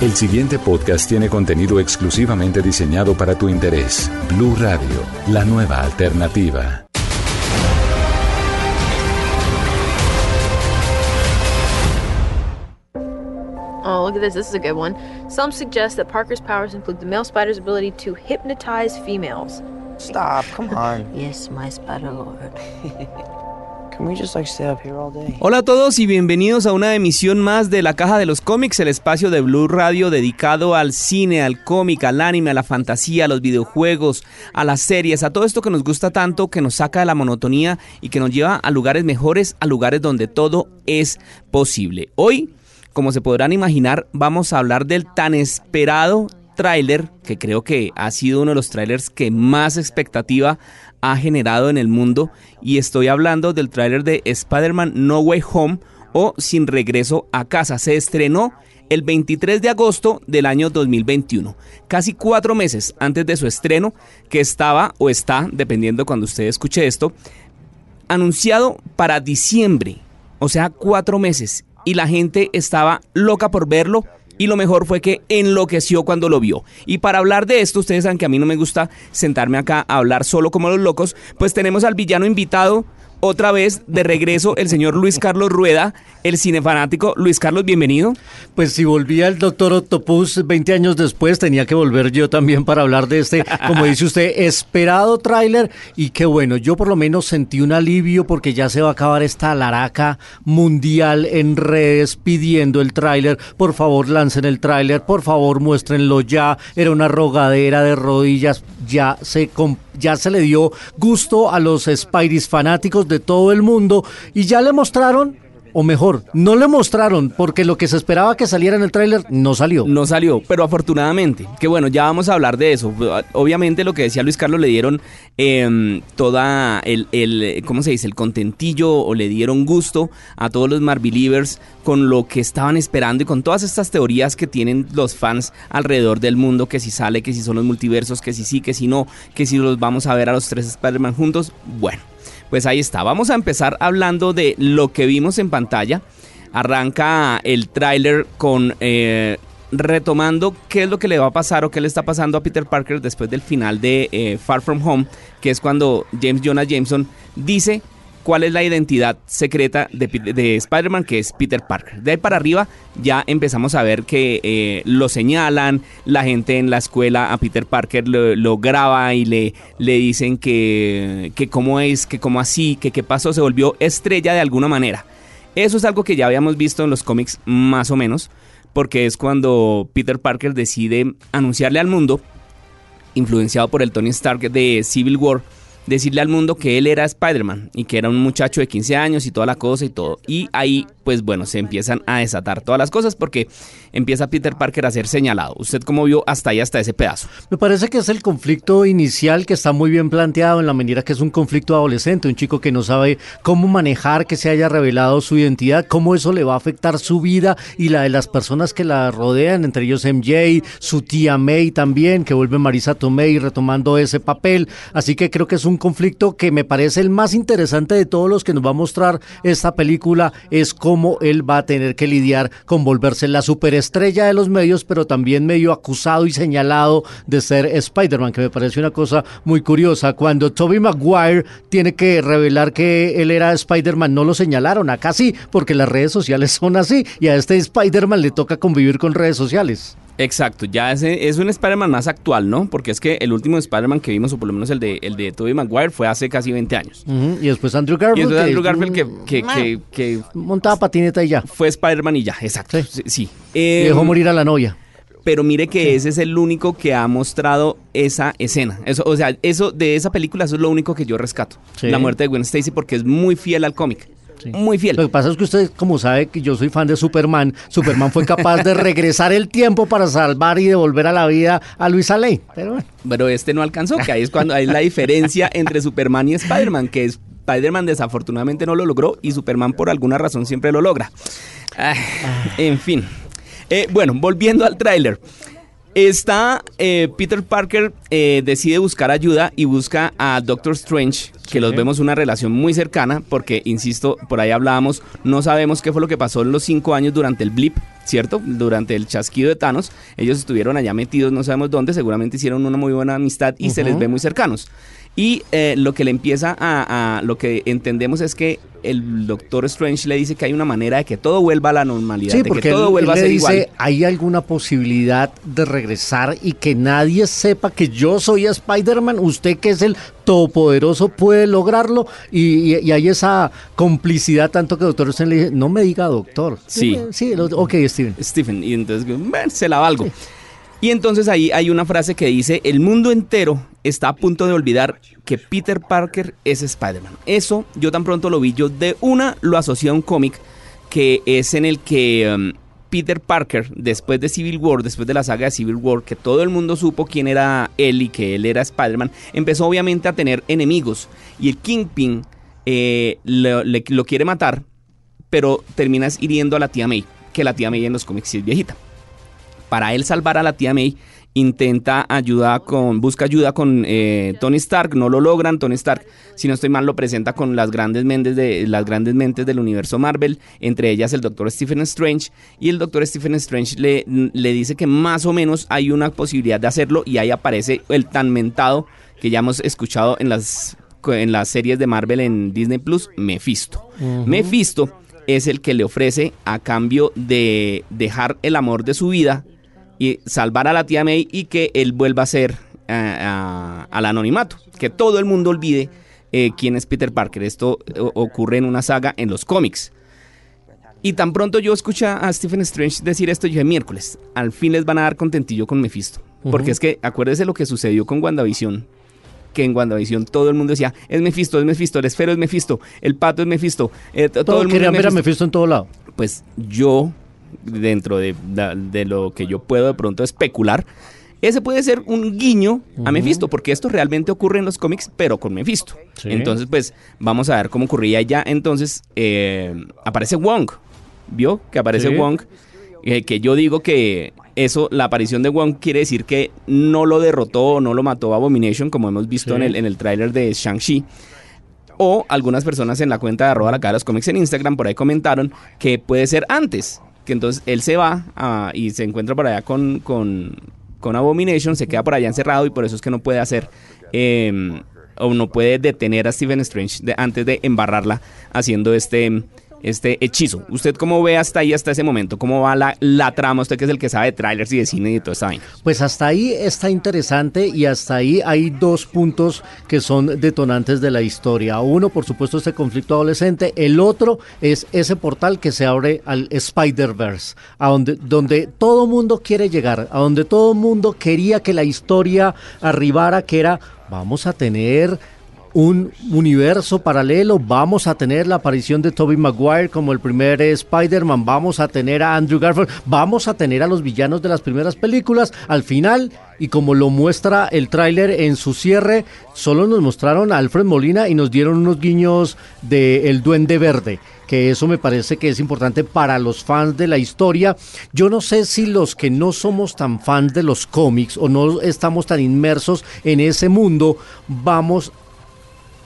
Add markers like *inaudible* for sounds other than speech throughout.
El siguiente podcast tiene contenido exclusivamente diseñado para tu interés. Blue Radio, la nueva alternativa. Oh, look at this. This is a good one. Some suggest that Parker's powers include the male spider's ability to hypnotize females. Stop, come on. *laughs* Yes, my spider lord. *laughs* Hola a todos y bienvenidos a una emisión más de La Caja de los Cómics, el espacio de Blue Radio dedicado al cine, al cómic, al anime, a la fantasía, a los videojuegos, a las series, a todo esto que nos gusta tanto, que nos saca de la monotonía y que nos lleva a lugares mejores, a lugares donde todo es posible. Hoy, como se podrán imaginar, vamos a hablar del tan esperado tráiler, que creo que ha sido uno de los trailers que más expectativa ha generado en el mundo y estoy hablando del tráiler de Spider-Man No Way Home o Sin Regreso a Casa. Se estrenó el 23 de agosto del año 2021, casi cuatro meses antes de su estreno, que estaba o está, dependiendo cuando usted escuche esto, anunciado para diciembre, o sea, cuatro meses, y la gente estaba loca por verlo y lo mejor fue que enloqueció cuando lo vio. Y para hablar de esto, ustedes saben que a mí no me gusta sentarme acá a hablar solo como los locos, pues tenemos al villano invitado otra vez de regreso el señor Luis Carlos Rueda, el cinefanático. Luis Carlos, bienvenido. Pues si volvía el doctor Octopus 20 años después, tenía que volver yo también para hablar de este, como dice usted, *laughs* esperado tráiler. Y qué bueno, yo por lo menos sentí un alivio porque ya se va a acabar esta laraca mundial en redes pidiendo el tráiler. Por favor, lancen el tráiler, por favor, muéstrenlo ya. Era una rogadera de rodillas, ya se ya se le dio gusto a los Spideys fanáticos de todo el mundo y ya le mostraron o mejor, no le mostraron porque lo que se esperaba que saliera en el tráiler no salió. No salió, pero afortunadamente, que bueno, ya vamos a hablar de eso. Obviamente lo que decía Luis Carlos, le dieron eh, toda el, el, ¿cómo se dice? El contentillo o le dieron gusto a todos los Marvelivers con lo que estaban esperando y con todas estas teorías que tienen los fans alrededor del mundo, que si sale, que si son los multiversos, que si sí, que si no, que si los vamos a ver a los tres Spider-Man juntos. Bueno. Pues ahí está, vamos a empezar hablando de lo que vimos en pantalla. Arranca el tráiler con eh, retomando qué es lo que le va a pasar o qué le está pasando a Peter Parker después del final de eh, Far From Home, que es cuando James Jonah Jameson dice cuál es la identidad secreta de, Spider-Man, que es Peter Parker. De ahí para arriba ya empezamos a ver que eh, lo señalan, la gente en la escuela a Peter Parker lo, graba y le, le dicen que, que cómo es, que cómo así, que qué pasó, se volvió estrella de alguna manera. Eso es algo que ya habíamos visto en los cómics más o menos, porque es cuando Peter Parker decide anunciarle al mundo, influenciado por el Tony Stark de Civil War, decirle al mundo que él era Spider-Man y que era un muchacho de 15 años y toda la cosa y todo. Y ahí, pues bueno, se empiezan a desatar todas las cosas porque empieza Peter Parker a ser señalado. ¿Usted cómo vio hasta ahí, hasta ese pedazo? Me parece que es el conflicto inicial que está muy bien planteado en la manera que es un conflicto adolescente, un chico que no sabe cómo manejar que se haya revelado su identidad, cómo eso le va a afectar su vida y la de las personas que la rodean, entre ellos MJ, su tía May también, que vuelve Marisa Tomei retomando ese papel. Así que creo que es un conflicto que me parece el más interesante de todos los que nos va a mostrar esta película, es cómo él va a tener que lidiar con volverse la superestrella de los medios, pero también medio acusado y señalado de ser Spider-Man, que me parece una cosa muy curiosa. Cuando Tobey Maguire tiene que revelar que él era Spider-Man, no lo señalaron, acá sí, porque las redes sociales son así, y a este Spider-Man le toca convivir con redes sociales. Exacto, ya es, es un Spider-Man más actual, ¿no? Porque es que el último Spider-Man que vimos, o por lo menos el de, el de Tobey Maguire, fue hace casi 20 años. Y después Andrew Garfield. Y después Andrew Garfield que, que, que, Montaba patineta y ya. Fue Spider-Man y ya, exacto. Sí. dejó em, morir a la novia. Pero mire que ese es el único que ha mostrado esa escena. Eso, o sea, eso de esa película, eso es lo único que yo rescato. La muerte de Gwen Stacy porque es muy fiel al cómic. Muy fiel. Lo que pasa es que usted, como sabe que yo soy fan de Superman, Superman fue capaz de *laughs* regresar el tiempo para salvar y devolver a la vida a Luisa Lane. Pero bueno. Pero este no alcanzó, que ahí es cuando hay la diferencia entre Superman y Spider-Man, que Spider-Man desafortunadamente no lo logró y Superman por alguna razón siempre lo logra. Ah, en fin. Eh, bueno, volviendo al tráiler. Está eh, Peter Parker eh, decide buscar ayuda y busca a Doctor Strange, que los vemos una relación muy cercana, porque, insisto, por ahí hablábamos, no sabemos qué fue lo que pasó en los cinco años durante el blip, ¿cierto? Durante el chasquido de Thanos. Ellos estuvieron allá metidos, no sabemos dónde, seguramente hicieron una muy buena amistad y se les ve muy cercanos. Y eh, lo que le empieza a, Lo que entendemos es que el Doctor Strange le dice que hay una manera de que todo vuelva a la normalidad, sí, de porque que todo vuelva a ser dice, ¿Hay alguna posibilidad de regresar y que nadie sepa que yo soy Spider-Man? Usted que es el todopoderoso puede lograrlo. Y, hay esa complicidad tanto que Doctor Strange le dice, no me diga doctor. Sí. Sí, ok, Steven. Steven, y entonces se la valgo. Y entonces ahí hay una frase que dice, el mundo entero está a punto de olvidar que Peter Parker es Spider-Man. Eso yo tan pronto lo vi, yo de una lo asocié a un cómic que es en el que um, Peter Parker, después de Civil War, después de la saga de Civil War, que todo el mundo supo quién era él y que él era Spider-Man, empezó obviamente a tener enemigos. Y el Kingpin eh, lo, lo quiere matar, pero terminas hiriendo a la tía May, que la tía May en los cómics es viejita para él salvar a la tía May, intenta ayuda con, busca ayuda con eh, Tony Stark, no lo logran, Tony Stark, si no estoy mal, lo presenta con las grandes mentes de las grandes mentes del universo Marvel, entre ellas el Doctor Stephen Strange, y el Doctor Stephen Strange le, le dice que más o menos hay una posibilidad de hacerlo, y ahí aparece el tan mentado que ya hemos escuchado en las en las series de Marvel en Disney Plus, Mephisto. Mephisto es el que le ofrece a cambio de dejar el amor de su vida y salvar a la tía May y que él vuelva a ser eh, al anonimato, que todo el mundo olvide eh, quién es Peter Parker. Esto eh, ocurre en una saga en los cómics. Y tan pronto yo escuché a Stephen Strange decir esto, yo dije, miércoles, al fin les van a dar contentillo con Mephisto. Porque es que acuérdese lo que sucedió con WandaVision, que en WandaVision todo el mundo decía, es Mephisto, es Mephisto, el esfero es Mephisto, el pato es Mephisto. todo, el mundo querían ver a Mephisto en todo lado. Pues yo dentro de, lo que yo puedo de pronto especular, ese puede ser un guiño a Mephisto, porque esto realmente ocurre en los cómics, pero con Mephisto. Entonces, pues, vamos a ver cómo ocurría ya. Entonces, eh, aparece Wong. ¿Vio? Que aparece Wong. Eh, que yo digo que eso, la aparición de Wong quiere decir que no lo derrotó o no lo mató Abomination, como hemos visto en el, en el tráiler de Shang-Chi. O algunas personas en la cuenta de arroba la cara de los cómics en Instagram por ahí comentaron que puede ser antes que entonces él se va ah, y se encuentra por allá con, con, con, Abomination, se queda por allá encerrado y por eso es que no puede hacer... Em, o no puede detener a Stephen Strange antes de embarrarla haciendo este este hechizo. ¿Usted cómo ve hasta ahí, hasta ese momento? ¿Cómo va la, la trama? Usted que es el que sabe de trailers y de cine y de toda esta. Pues hasta ahí está interesante y hasta ahí hay dos puntos que son detonantes de la historia. Uno, por supuesto, este conflicto adolescente. El otro es ese portal que se abre al Spider-Verse, a donde, donde todo mundo quiere llegar, a donde todo mundo quería que la historia arribara, que era, vamos a tener un universo paralelo. Vamos a tener la aparición de Tobey Maguire como el primer Spider-Man. Vamos a tener a Andrew Garfield. Vamos a tener a los villanos de las primeras películas. Al final, y como lo muestra el tráiler en su cierre, solo nos mostraron a Alfred Molina y nos dieron unos guiños de El Duende Verde que eso me parece que es importante para los fans de la historia. Yo no sé si los que no somos tan fans de los cómics o no estamos tan inmersos en ese mundo, vamos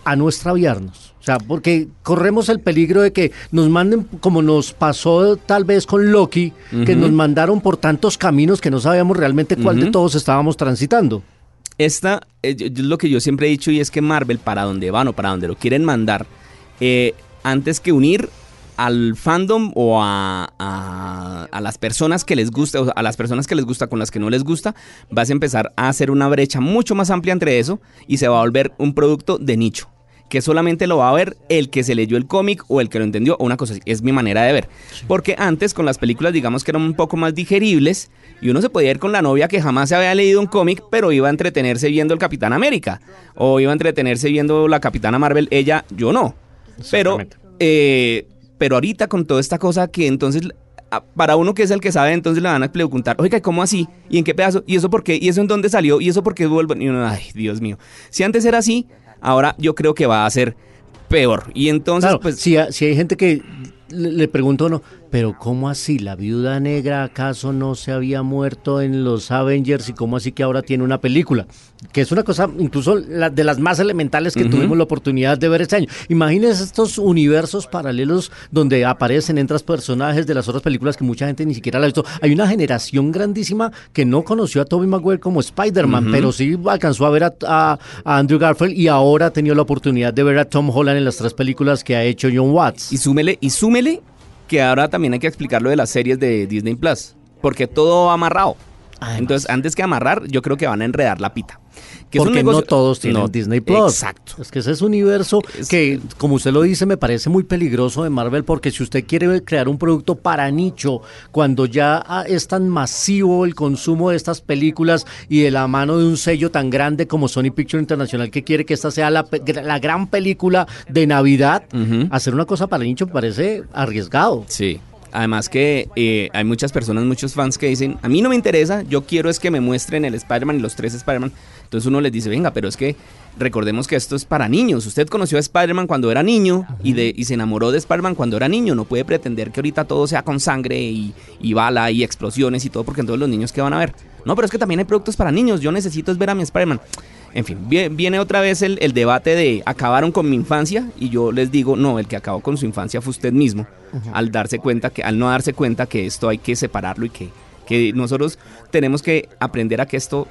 a no extraviarnos. O sea, porque corremos el peligro de que nos manden, como nos pasó tal vez con Loki, que nos mandaron por tantos caminos que no sabíamos realmente cuál de todos estábamos transitando. Esta eh, es lo que yo siempre he dicho y es que Marvel, para donde van o para donde lo quieren mandar, eh, antes que unir al fandom o a, a, las personas que les gusta, o a las personas que les gusta con las que no les gusta, vas a empezar a hacer una brecha mucho más amplia entre eso y se va a volver un producto de nicho que solamente lo va a ver el que se leyó el cómic o el que lo entendió, o una cosa así. Es mi manera de ver. Porque antes con las películas, digamos que eran un poco más digeribles, y uno se podía ir con la novia que jamás se había leído un cómic, pero iba a entretenerse viendo el Capitán América, o iba a entretenerse viendo la Capitana Marvel, ella, yo no. Pero eh, pero ahorita con toda esta cosa que entonces a- para uno que es el que sabe, entonces le van a preguntar, oiga, ¿y ¿cómo así? ¿Y en qué pedazo? ¿Y eso por qué? ¿Y eso en dónde salió? ¿Y eso por qué vuelvo? Y uno, ay, Dios mío. Si antes era así, ahora yo creo que va a ser peor. Y entonces, Claro, pues, si, si hay gente que le, le pregunta a uno, pero ¿cómo así? ¿La viuda negra acaso no se había muerto en los Avengers y cómo así que ahora tiene una película? Que es una cosa incluso la- de las más elementales que tuvimos la oportunidad de ver este año. Imagínense estos universos paralelos donde aparecen, entras personajes de las otras películas que mucha gente ni siquiera la ha visto. Hay una generación grandísima que no conoció a Tobey Maguire como Spider-Man, pero sí alcanzó a ver a, a- a Andrew Garfield y ahora ha tenido la oportunidad de ver a Tom Holland en las tres películas que ha hecho John Watts. y súmele, y súmele que ahora también hay que explicar lo de las series de Disney Plus, porque todo va amarrado. Además. Entonces, antes que amarrar, yo creo que van a enredar la pita. Que es un Porque no todos tienen No, Disney Plus. Exacto. Es que ese es un universo Es- que, como usted lo dice, me parece muy peligroso de Marvel porque si usted quiere crear un producto para nicho, cuando ya ah, es tan masivo el consumo de estas películas y de la mano de un sello tan grande como Sony Picture International que quiere que esta sea la, la gran película de Navidad, hacer una cosa para nicho me parece arriesgado. Sí. Además que eh, hay muchas personas, muchos fans que dicen, a mí no me interesa, yo quiero es que me muestren el Spider-Man y los tres Spider-Man. Entonces uno les dice, venga, pero es que recordemos que esto es para niños. Usted conoció a Spider-Man cuando era niño y, de, y se enamoró de Spider-Man cuando era niño. No puede pretender que ahorita todo sea con sangre y, y bala y explosiones y todo, porque entonces los niños que van a ver. No, pero es que también hay productos para niños. Yo necesito es ver a mi Spider-Man. En fin, vie- viene otra vez el, el debate de acabaron con mi infancia y yo les digo, no, el que acabó con su infancia fue usted mismo, al darse cuenta que, al no darse cuenta que esto hay que separarlo y que, que nosotros tenemos que aprender a que esto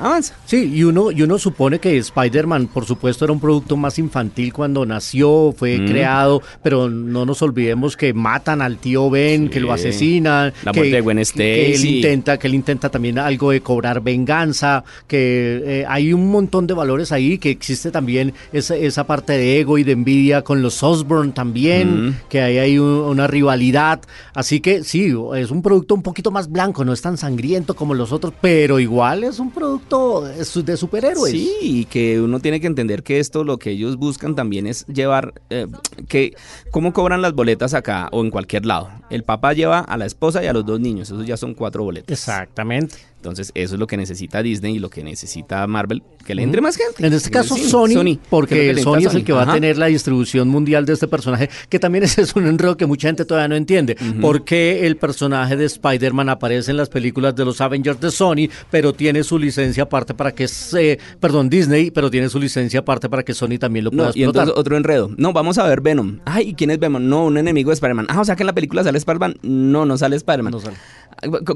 avanza. Sí, y uno, y uno supone que Spider-Man, por supuesto, era un producto más infantil cuando nació, fue Mm. creado, pero no nos olvidemos que matan al tío Ben, Sí. que lo asesinan, La que, muerte de Gwen él intenta, que él intenta también algo de cobrar venganza, que eh, hay un montón de valores ahí, que existe también esa, esa parte de ego y de envidia con los Osborn también, Mm. que ahí hay un- una rivalidad, así que sí, es un producto un poquito más blanco, no es tan sangriento como los otros, pero igual es un producto de superhéroes. Sí, y que uno tiene que entender que esto lo que ellos buscan también es llevar, eh, que cómo cobran las boletas acá o en cualquier lado. El papá lleva a la esposa y a los dos niños, esos ya son cuatro boletas. Exactamente. Entonces eso es lo que necesita Disney y lo que necesita Marvel, que le entre más gente. En este caso Sí, Sony, porque necesita Sony es el que va Ajá. a tener la distribución mundial de este personaje, que también *laughs* ese es un enredo que mucha gente todavía no entiende. ¿Por qué el personaje de Spider-Man aparece en las películas de los Avengers de Sony, pero tiene su licencia aparte para que se, perdón, Disney, pero tiene su licencia aparte para que Sony también lo pueda No, y explotar? entonces otro enredo. No, vamos a ver Venom. Ay, ¿y quién es Venom? No, un enemigo de Spider-Man. Ah, o sea que en la película sale Spider-Man. No, no sale Spider-Man. No sale.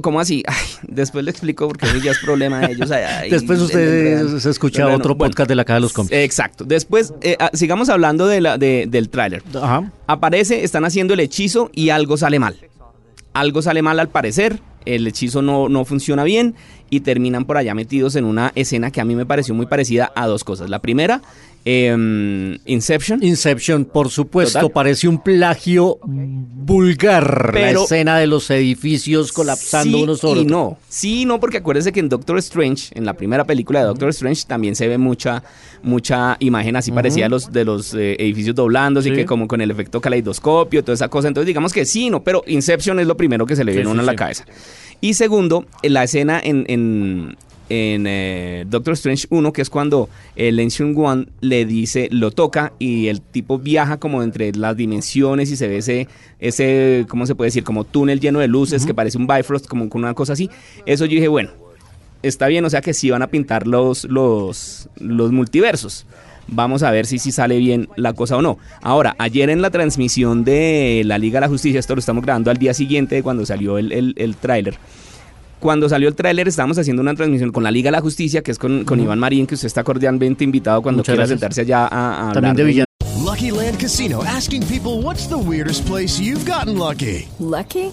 ¿Cómo así? *laughs* Ay, después le explico porque eso ya es problema de ellos. Ay, Después usted el se escucha Bueno, otro bueno, podcast de la Caja de los Cómics. Exacto. Después, eh, ah, sigamos hablando de la, de- del tráiler. Aparece, están haciendo el hechizo y algo sale mal. Algo sale mal al parecer, el hechizo no, no funciona bien y terminan por allá metidos en una escena que a mí me pareció muy parecida a dos cosas. La primera, em, Inception. Inception, por supuesto, Total. parece un plagio vulgar. Pero- la escena de los edificios colapsando sí uno sobre y otro. no. Sí, no, porque acuérdese que en Doctor Strange, en la primera película de Doctor Strange, también se ve mucha, mucha imagen así parecida de los, de los eh, edificios doblándose y Sí. que como con el efecto caleidoscopio, toda esa cosa. Entonces, digamos que sí, no, pero Inception es lo primero que se le viene a sí, uno a la sí. cabeza. Y segundo, la escena en, en, en, eh, Doctor Strange 1, que es cuando el Ancient One le dice, lo toca y el tipo viaja como entre las dimensiones y se ve ese, ese ¿cómo se puede decir? Como túnel lleno de luces que parece un Bifrost, como con una cosa así. Eso yo dije, bueno, está bien, o sea que sí van a pintar los, los, los multiversos. Vamos a ver si, si sale bien la cosa o no. Ahora, ayer en la transmisión de la Liga de la Justicia, esto lo estamos grabando al día siguiente de cuando salió el, el, el tráiler. Cuando salió el tráiler estábamos haciendo una transmisión con la Liga de la Justicia, que es con, con Iván Marín, que usted está cordialmente invitado cuando Muchas quiera gracias. sentarse allá a, a También hablar de Villano. Lucky Land Casino asking people what's the weirdest place you've gotten lucky? Lucky?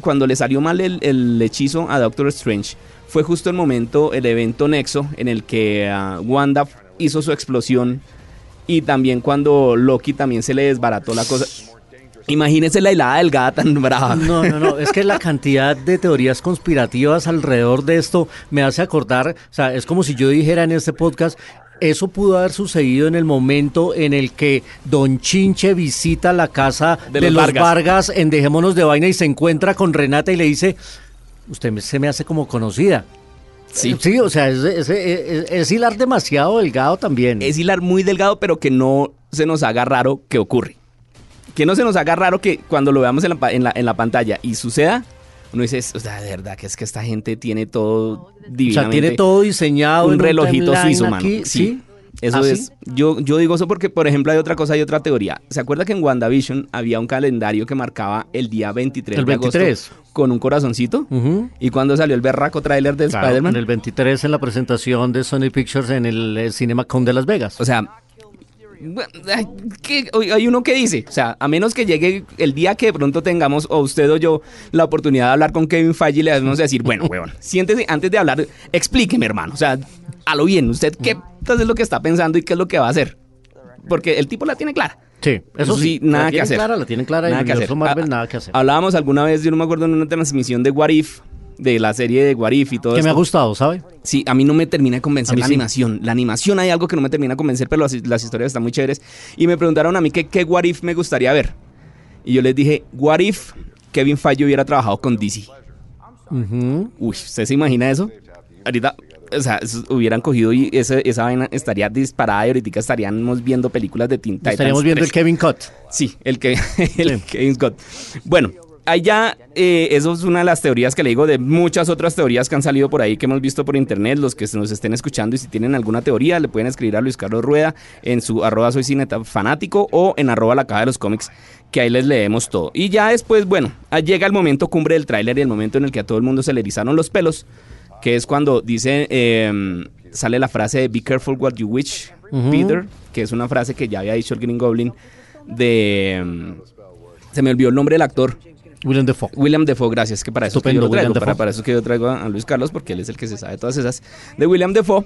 cuando le salió mal el, el hechizo a Doctor Strange, fue justo el momento, el evento Nexo, en el que ah, Wanda hizo su explosión y también cuando Loki también se le desbarató la cosa. Imagínense la helada delgada tan brava. No, no, no, es que la *laughs* cantidad de teorías conspirativas alrededor de esto me hace acordar, o sea, es como si yo dijera en este podcast, eso pudo haber sucedido en el momento en el que Don Chinche visita la casa de, De los, Vargas. Vargas. en Dejémonos de Vaina y se encuentra con Renata y le dice, usted se me hace como conocida. Sí. Sí, o sea, es, es- es- es hilar demasiado delgado también. Es hilar muy delgado, pero que no se nos haga raro que ocurre. Que no se nos haga raro que cuando lo veamos en la, pa- en la, en la pantalla y suceda, uno dice, o sea, de verdad que es que esta gente tiene todo o sea, tiene todo diseñado. en un relojito suizo, mano. aquí, Sí. Eso ¿Ah, sí? es. Yo, yo digo eso porque, por ejemplo, hay otra cosa, hay otra teoría. ¿Se acuerda que en WandaVision había un calendario que marcaba el día 23 El de agosto 23. con un corazoncito? ¿Y cuando salió el berraco tráiler de Claro, Spider-Man? en el 23 en la presentación de Sony Pictures en el eh, CinemaCon de Las Vegas. O sea, ¿qué? Hay uno que dice, o sea, a menos que llegue el día que de pronto tengamos, o usted o yo, la oportunidad de hablar con Kevin Feige, le vamos a decir, bueno, *laughs* weón, siéntese antes de hablar, explíqueme, hermano, o sea, a lo bien, usted qué es lo que está pensando y qué es lo que va a hacer. Porque el tipo la tiene clara. Sí, eso sí, nada que hacer. clara, la tienen clara, Nada el que hacer. Marvel, Ah, nada que hacer. Hablábamos alguna vez, yo no me acuerdo, en una transmisión de What If, de la serie de What If y todo Que me ha gustado, ¿sabe? Sí, a mí no me termina de convencer la sí. animación. La animación hay algo que no me termina de convencer, pero las, las historias están muy chéveres. Y me preguntaron a mí que qué What If me gustaría ver. Y yo les dije, What If Kevin Feige hubiera trabajado con DC. Ujú. Uy, ¿usted se imagina eso? Ahorita, o sea, hubieran cogido y esa, esa vaina estaría disparada y ahorita estaríamos viendo películas de Teen Titans Estaríamos viendo el 3. Kevin Cut. Sí, el, que, *laughs* el Kevin Scott. Bueno, allá, eh, eso es una de las teorías que le digo de muchas otras teorías que han salido por ahí que hemos visto por internet. Los que nos estén escuchando y si tienen alguna teoría, le pueden escribir a Luis Carlos Rueda en su arroba soy cineta fanático o en arroba la caja de los cómics, que ahí les leemos todo. Y ya después, bueno, llega el momento cumbre del tráiler y el momento en el que a todo el mundo se le erizaron los pelos, que es cuando dice, eh, sale la frase de Be careful what you wish. Peter, que es una frase que ya había dicho el Green Goblin de... mm, Se me olvidó el nombre del actor. William Defoe. William Defoe, gracias, que para eso es que yo Estupendo, lo traigo, para, para eso es que yo traigo a, Luis Carlos, porque él es el que se sabe todas esas, de William Defoe.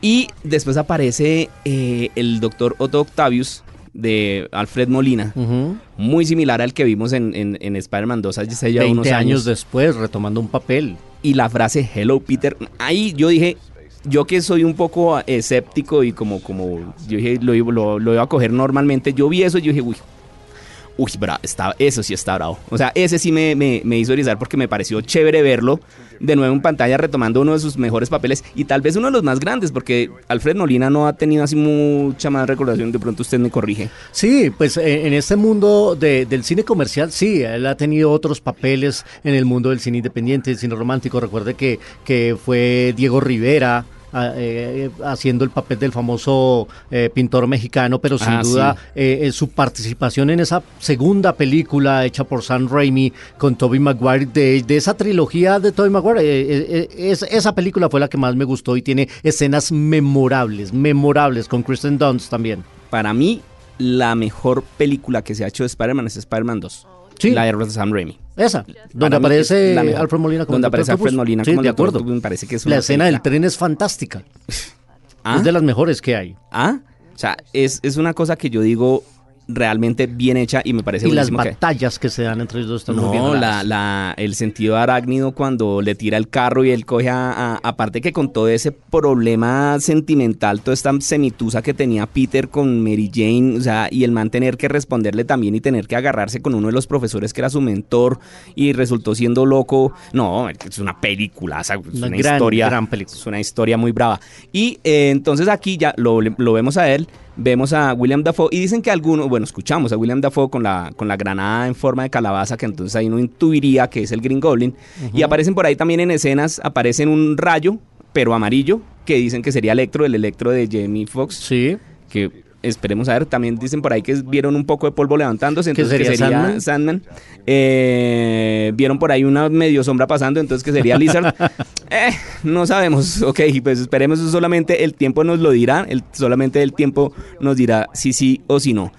Y después aparece eh, el doctor Otto Octavius de Alfred Molina, Ujú. muy similar al que vimos en, en, en Spider-Man 2 hace ya 20 unos años. años. después, retomando un papel. Y la frase Hello Peter, ahí yo dije, yo que soy un poco escéptico y como, como yo dije, lo, lo, lo iba a coger normalmente, yo vi eso y yo dije, uy, uy, bra, está, eso sí está bravo. O sea, ese sí me, me, me hizo erizar porque me pareció chévere verlo de nuevo en pantalla retomando uno de sus mejores papeles y tal vez uno de los más grandes porque Alfred Molina no ha tenido así mucha más recordación, de pronto usted me corrige. Sí, pues eh, en este mundo de- del cine comercial, sí, él ha tenido otros papeles en el mundo del cine independiente, del cine romántico. Recuerde que, que fue Diego Rivera. Eh, haciendo el papel del famoso eh, pintor mexicano, pero sin Ah, duda sí. eh, su participación en esa segunda película hecha por Sam Raimi con Tobey Maguire, de, de esa trilogía de Tobey Maguire, es- esa película fue la que más me gustó y tiene escenas memorables, memorables, con Kristen Dunst también. Para mí, la mejor película que se ha hecho de Spider-Man es Spider-Man 2. Sí. La de Sam Raimi. Esa, donde aparece. Alfred Molina como Donde aparece Alfred Octopus. Molina Sí, como de acuerdo. Me parece que es La escena del tren es fantástica. ¿Ah? Es de las mejores que hay. ¿Ah? O sea, es, es una cosa que yo digo realmente bien hecha y me parece Y las que- batallas que se dan entre ellos dos están muy bien No, la, la, el sentido arácnido cuando le tira el carro y él coge a, a- Aparte que con todo ese problema sentimental, toda esta semitusa que tenía Peter con Mary Jane, o sea, y el man tener que responderle también y tener que agarrarse con uno de los profesores que era su mentor y resultó siendo loco. No, es una película, es una, Una gran, historia. gran película. Es una historia muy brava. Y eh, entonces aquí ya lo, lo vemos a él, vemos a William Dafoe y dicen que algunos, bueno, escuchamos a William Dafoe con la, con la granada en forma de calabaza, que entonces ahí uno intuiría que es el Green Goblin. Y aparecen por ahí también en escenas, aparecen un rayo, pero amarillo, que dicen que sería Electro, el Electro de Jamie Foxx. Sí. Que esperemos a ver, también dicen por ahí que vieron un poco de polvo levantándose, ¿Que entonces que sería Sandman? Sandman. Eh, vieron por ahí una medio sombra pasando, entonces que sería Lizard. *laughs* Eh, no sabemos, ok, pues esperemos solamente el tiempo nos lo dirá, el, solamente el tiempo nos dirá si sí o si no.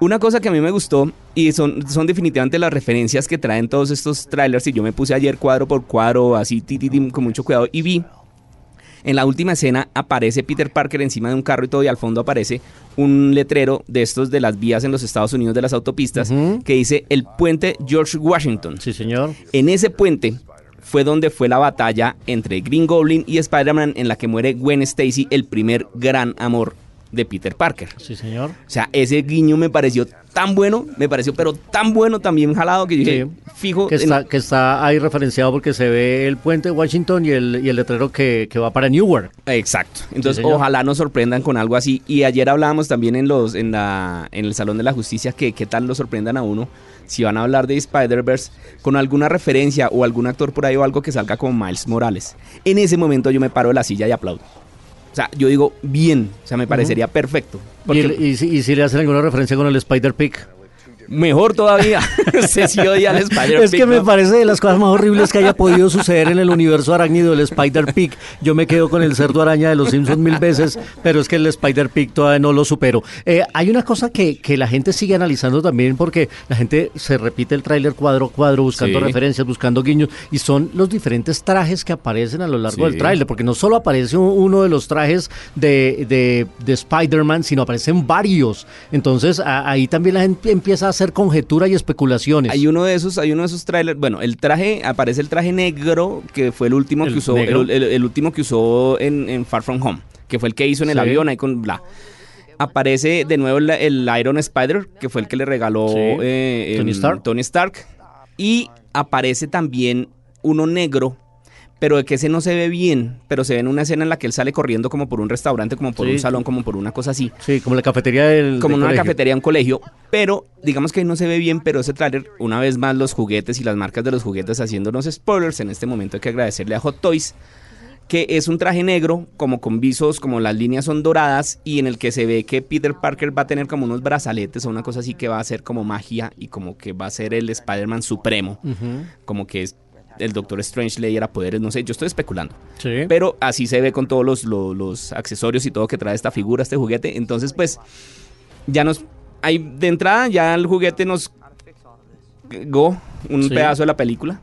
Una cosa que a mí me gustó y son, son definitivamente las referencias que traen todos estos trailers y yo me puse ayer cuadro por cuadro así ti, ti, ti, con mucho cuidado y vi en la última escena aparece Peter Parker encima de un carro y todo y al fondo aparece un letrero de estos de las vías en los Estados Unidos de las autopistas que dice el puente George Washington. Sí, señor. En ese puente fue donde fue la batalla entre Green Goblin y Spider-Man en la que muere Gwen Stacy, el primer gran amor de Peter Parker. Sí, señor. O sea, ese guiño me pareció tan bueno, me pareció pero tan bueno también jalado que yo dije, fijo. Que está, que está ahí referenciado porque se ve el puente de Washington y el, y el letrero que, que va para Newark. Exacto. Entonces, ojalá nos sorprendan con algo así. Y ayer hablábamos también en los en la en el Salón de la Justicia que qué tal lo sorprendan a uno si van a hablar de Spider-Verse con alguna referencia o algún actor por ahí o algo que salga como Miles Morales. En ese momento yo me paro de la silla y aplaudo. O sea, yo digo, bien, o sea, me parecería perfecto. Y, Porque el- y si- y si le hacen alguna referencia con el Spider-Pig. Mejor todavía. *laughs* Se sí odia al Spider-Pig. Es que me parece de las cosas más horribles que haya podido suceder en el universo arácnido del Spider-Pig. Yo me quedo con el cerdo araña de los Simpsons mil veces, pero es que el Spider-Pig todavía no lo supero. Eh, hay una cosa que, que la gente sigue analizando también porque la gente se repite el tráiler cuadro a cuadro buscando Sí. referencias, buscando guiños y son los diferentes trajes que aparecen a lo largo Sí. del tráiler, porque no solo aparece un- uno de los trajes de, de, de Spider-Man, sino aparecen varios. Entonces a- ahí también la gente empieza a hacer conjetura y especulaciones. Hay uno de esos, hay uno de esos trailers. Bueno, el traje, aparece el traje negro, que fue el último El que usó, el, el- el último que usó en, en Far From Home, que fue el que hizo en el Sí. avión ahí con bla. Aparece de nuevo el, el Iron Spider, que fue el que le regaló Sí. eh, Tony Stark. Tony Stark. Y aparece también uno negro, pero de que ese no se ve bien, pero se ve en una escena en la que él sale corriendo como por un restaurante, como por Sí. un salón, como por una cosa así Sí, como la cafetería del como del una colegio. cafetería, un colegio, pero digamos que ahí no se ve bien, pero ese tráiler, una vez más los juguetes y las marcas de los juguetes haciéndonos spoilers, en este momento hay que agradecerle a Hot Toys, que es un traje negro, como con visos, como las líneas son doradas, y en el que se ve que Peter Parker va a tener como unos brazaletes o una cosa así que va a ser como magia y como que va a ser el Spider-Man supremo, como que es el Doctor Strange le diera poderes, no sé, yo estoy especulando. Sí. Pero así se ve con todos los, los, los accesorios y todo que trae esta figura, este juguete. Entonces, pues, ya nos. Hay, de entrada, ya el juguete nos. Go, un Sí. pedazo de la película.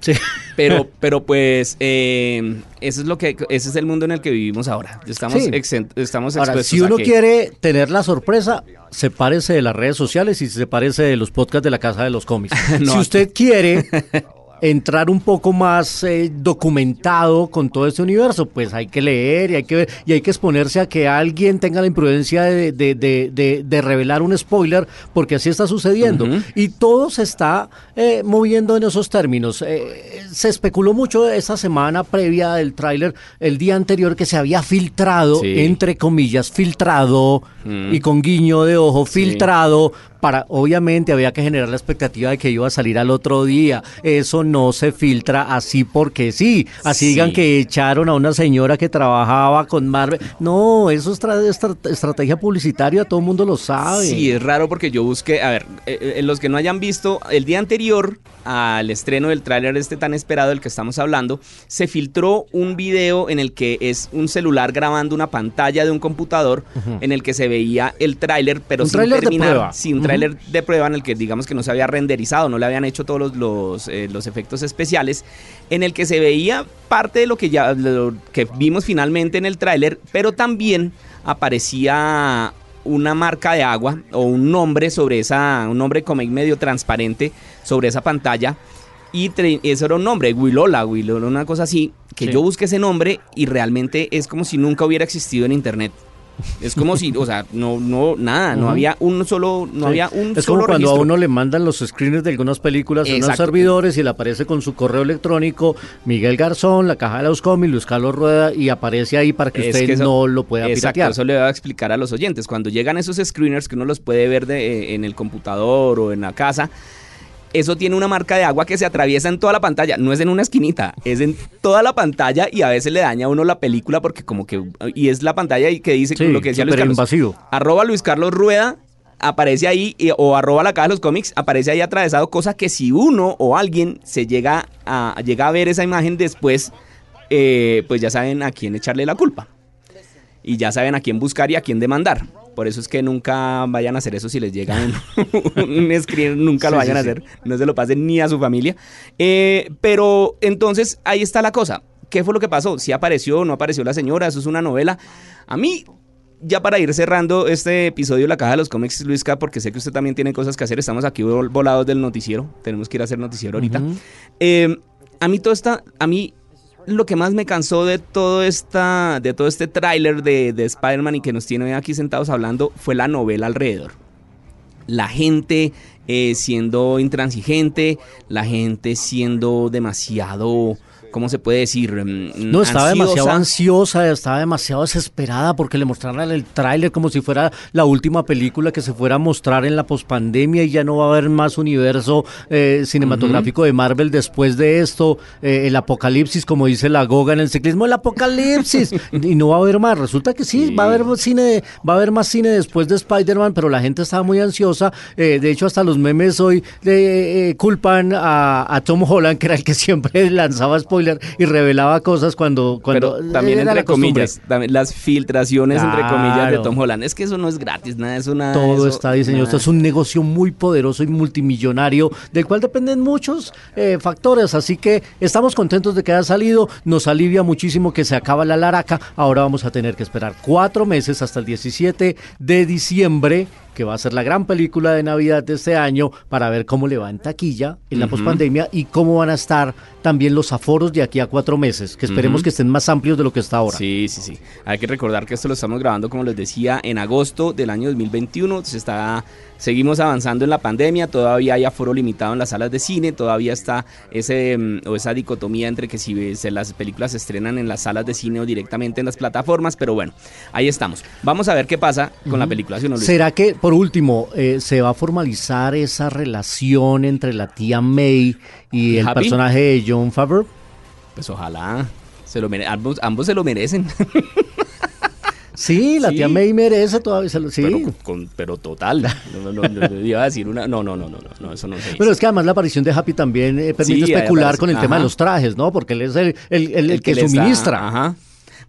Sí. Pero, *laughs* pero pues, eh, eso es lo que, ese es el mundo en el que vivimos ahora. Estamos, Sí. exent- estamos Ahora, expuestos si a uno que- quiere tener la sorpresa, sepárese de las redes sociales y sepárese de los podcasts de la Casa de los Cómics. *laughs* No. si usted quiere *laughs* entrar un poco más eh, documentado con todo este universo, pues hay que leer y hay que ver y hay que exponerse a que alguien tenga la imprudencia de, de- de- de- revelar un spoiler, porque así está sucediendo. Y todo se está eh, moviendo en esos términos. Eh, se especuló mucho esta semana previa del tráiler, el día anterior, que se había filtrado, Sí. entre comillas, filtrado Mm. y con guiño de ojo, Sí. filtrado. Para, obviamente había que generar la expectativa de que iba a salir al otro día. Eso no se filtra así porque sí. Así Sí. digan que echaron a una señora que trabajaba con Marvel. No, eso es tra- estra- estrategia publicitaria, todo el mundo lo sabe. Sí, es raro porque yo busqué, a ver, eh, eh, los que no hayan visto, el día anterior al estreno del tráiler este tan esperado del que estamos hablando, se filtró un video en el que es un celular grabando una pantalla de un computador en el que se veía el tráiler, pero Un sin tráiler de terminar, prueba. Tráiler de prueba en el que digamos que no se había renderizado, no le habían hecho todos los, los, eh, los efectos especiales, en el que se veía parte de lo que ya lo que vimos finalmente en el tráiler, pero también aparecía una marca de agua o un nombre sobre esa, un nombre como medio transparente sobre esa pantalla. Y eso era un nombre, Wilola, Wilola, una cosa así, que Sí. yo busqué ese nombre y realmente es como si nunca hubiera existido en internet. Es como si, o sea, no, no, nada, no había un solo, no Sí. había un es solo como cuando registro. a uno le mandan los screeners de algunas películas en unos servidores y le aparece con su correo electrónico Miguel Garzón, la caja de los cómics, Luis Carlos Rueda y aparece ahí para que Es usted que eso- no lo pueda Exacto, piratear. eso le voy a explicar a los oyentes. Cuando llegan esos screeners que uno los puede ver de- eh, en el computador o en la casa, eso tiene una marca de agua que se atraviesa en toda la pantalla. No es en una esquinita, es en toda la pantalla y a veces le daña a uno la película porque como que... Y es la pantalla y que dice Sí, lo que decía Luis Carlos. invasivo. Arroba Luis Carlos Rueda aparece ahí y- o arroba la caja de los cómics aparece ahí atravesado cosa que si uno o alguien se llega a llega a ver esa imagen después eh, pues ya saben a quién echarle la culpa y ya saben a quién buscar y a quién demandar Por eso es que nunca vayan a hacer eso si les llega un, *laughs* un screen, nunca lo vayan sí, a sí. hacer, no se lo pasen ni a su familia. Eh, pero entonces ahí está la cosa. ¿Qué fue lo que pasó? Si apareció o no apareció la señora, eso es una novela. A mí, ya para ir cerrando este episodio de la caja de los cómics, Luisca, porque sé que usted también tiene cosas que hacer, estamos aquí vol- volados del noticiero, tenemos que ir a hacer noticiero ahorita. Eh, a mí todo esta, a mí lo que más me cansó de todo esta, de todo este tráiler de, de Spider-Man y que nos tiene aquí sentados hablando fue la novela alrededor. La gente eh, siendo intransigente, la gente siendo demasiado, ¿cómo se puede decir? Mm, No, estaba demasiado ansiosa. estaba demasiado desesperada porque le mostraran el tráiler como si fuera la última película que se fuera a mostrar en la pospandemia y ya no va a haber más universo eh, cinematográfico de Marvel después de esto, eh, el apocalipsis, como dice la Goga en el ciclismo, el apocalipsis, *laughs* y no va a haber más. Resulta que sí, va a haber cine, va a haber más cine después de Spider-Man, pero la gente estaba muy ansiosa. eh, de hecho, hasta los memes hoy le eh, culpan a, a Tom Holland, que era el que siempre *laughs* lanzaba spoiler y revelaba cosas cuando, cuando Pero también la entre comillas, también las filtraciones entre comillas de. Tom Holland. Es que eso no es gratis, nada eso, nada Todo eso, está diseñado. nada. Esto es un negocio muy poderoso y multimillonario, del cual dependen muchos eh, factores. Así que estamos contentos de que haya salido. Nos alivia muchísimo que se acaba la laraca. Ahora vamos a tener que esperar cuatro meses hasta el 17 de diciembre que va a ser la gran película de Navidad de este año para ver cómo le va en taquilla en la Ujú. pospandemia y cómo van a estar también los aforos de aquí a cuatro meses, que esperemos que estén más amplios de lo que está ahora. Sí, sí, sí. Hay que recordar que esto lo estamos grabando, como les decía, en agosto del año 2021. Se está, seguimos avanzando en la pandemia, todavía hay aforo limitado en las salas de cine, todavía está ese mm, o esa dicotomía entre que si se, las películas se estrenan en las salas de cine o directamente en las plataformas, pero bueno, ahí estamos. Vamos a ver qué pasa con la película. ¿Será que, por último, eh, se va a formalizar esa relación entre la tía May y el ¿Happy? personaje de John Favreau? Pues ojalá. Se lo mere- ambos, ambos se lo merecen. *laughs* Sí, la Sí. tía May merece todavía. sí. pero, con- pero total. No, no, no, no, iba a decir una. No, no, no, no, no, eso no se dice. Pero es que además la aparición de Happy también eh, permite Sí, especular con el tema de los trajes, ¿no? Porque él es el, el- el- el que, suministra. ajá.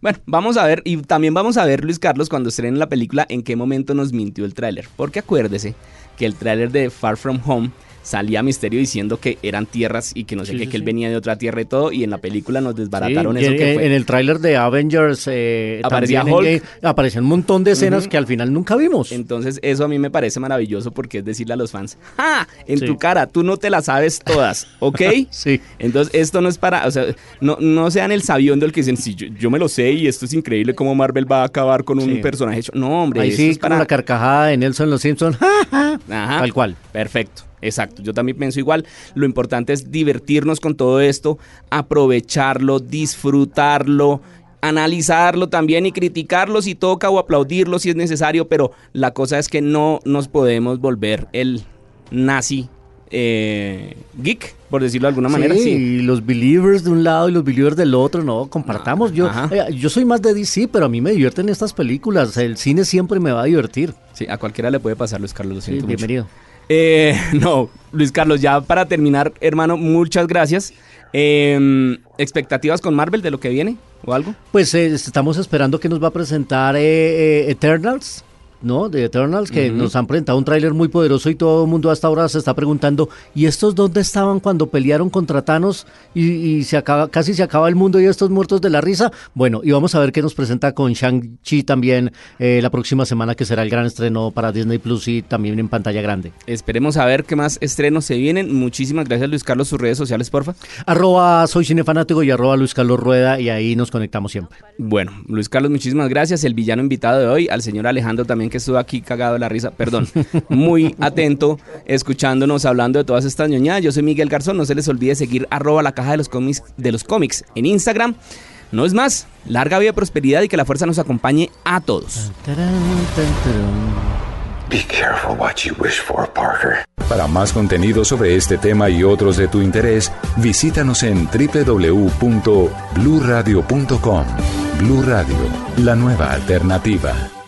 Bueno, vamos a ver, y también vamos a ver, Luis Carlos, cuando estrenen la película, en qué momento nos mintió el tráiler. Porque acuérdese que el tráiler de Far From Home salía Misterio diciendo que eran tierras y que no sé Sí, qué, sí, que él venía de otra tierra y todo, y en la película nos desbarataron eso en, que fue. en el tráiler de Avengers eh, Aparecía Hulk. un montón de escenas que al final nunca vimos. Entonces, eso a mí me parece maravilloso porque es decirle a los fans, ¡ja! En tu cara, tú no te las sabes todas, ¿ok? *laughs* sí. Entonces, esto no es para, o sea, no, no sean el sabiondo el que dicen, sí, yo, yo me lo sé y esto es increíble cómo Marvel va a acabar con un personaje hecho. No, hombre, Ahí sí, es como para... la carcajada de Nelson Los Simpsons. *laughs* Ajá. Tal cual. Perfecto. Exacto, yo también pienso igual. Lo importante es divertirnos con todo esto, aprovecharlo, disfrutarlo, analizarlo también y criticarlo si toca o aplaudirlo si es necesario, pero la cosa es que no nos podemos volver el nazi eh, geek, por decirlo de alguna manera. Sí, Sí. y los believers de un lado y los believers del otro, no, compartamos. Yo, Ajá. eh, yo soy más de DC, pero a mí me divierten estas películas. El cine siempre me va a divertir. Sí, a cualquiera le puede pasar, Luis Carlos. Lo Sí, siento mucho. Eh, *laughs* no, Luis Carlos, ya para terminar, hermano, muchas gracias. Eh, ¿Expectativas con Marvel de lo que viene o algo? Pues eh, estamos esperando que nos va a presentar eh, eh, Eternals. ¿No? De Eternals, que nos han presentado un tráiler muy poderoso y todo el mundo hasta ahora se está preguntando, ¿y estos dónde estaban cuando pelearon contra Thanos y, y se acaba, casi se acaba el mundo y estos muertos de la risa? Bueno, y vamos a ver qué nos presenta con Shang-Chi también eh, la próxima semana, que será el gran estreno para Disney Plus y también en pantalla grande. Esperemos a ver qué más estrenos se vienen. Muchísimas gracias, Luis Carlos. Sus redes sociales, porfa. Arroba soy cinefanático y arroba Luis Carlos Rueda y ahí nos conectamos siempre. Bueno, Luis Carlos, muchísimas gracias. El villano invitado de hoy, al señor Alejandro también, que estuvo aquí cagado de la risa, perdón, muy *laughs* atento, escuchándonos, hablando de todas estas ñoñadas. Yo soy Miguel Garzón, no se les olvide seguir arroba la caja de los cómics, de los cómics en Instagram. No es más, larga vida, prosperidad y que la fuerza nos acompañe a todos. Be careful what you wish for, Parker. Para más contenido sobre este tema y otros de tu interés, visítanos en www.bluradio.com. Blu Radio, la nueva alternativa.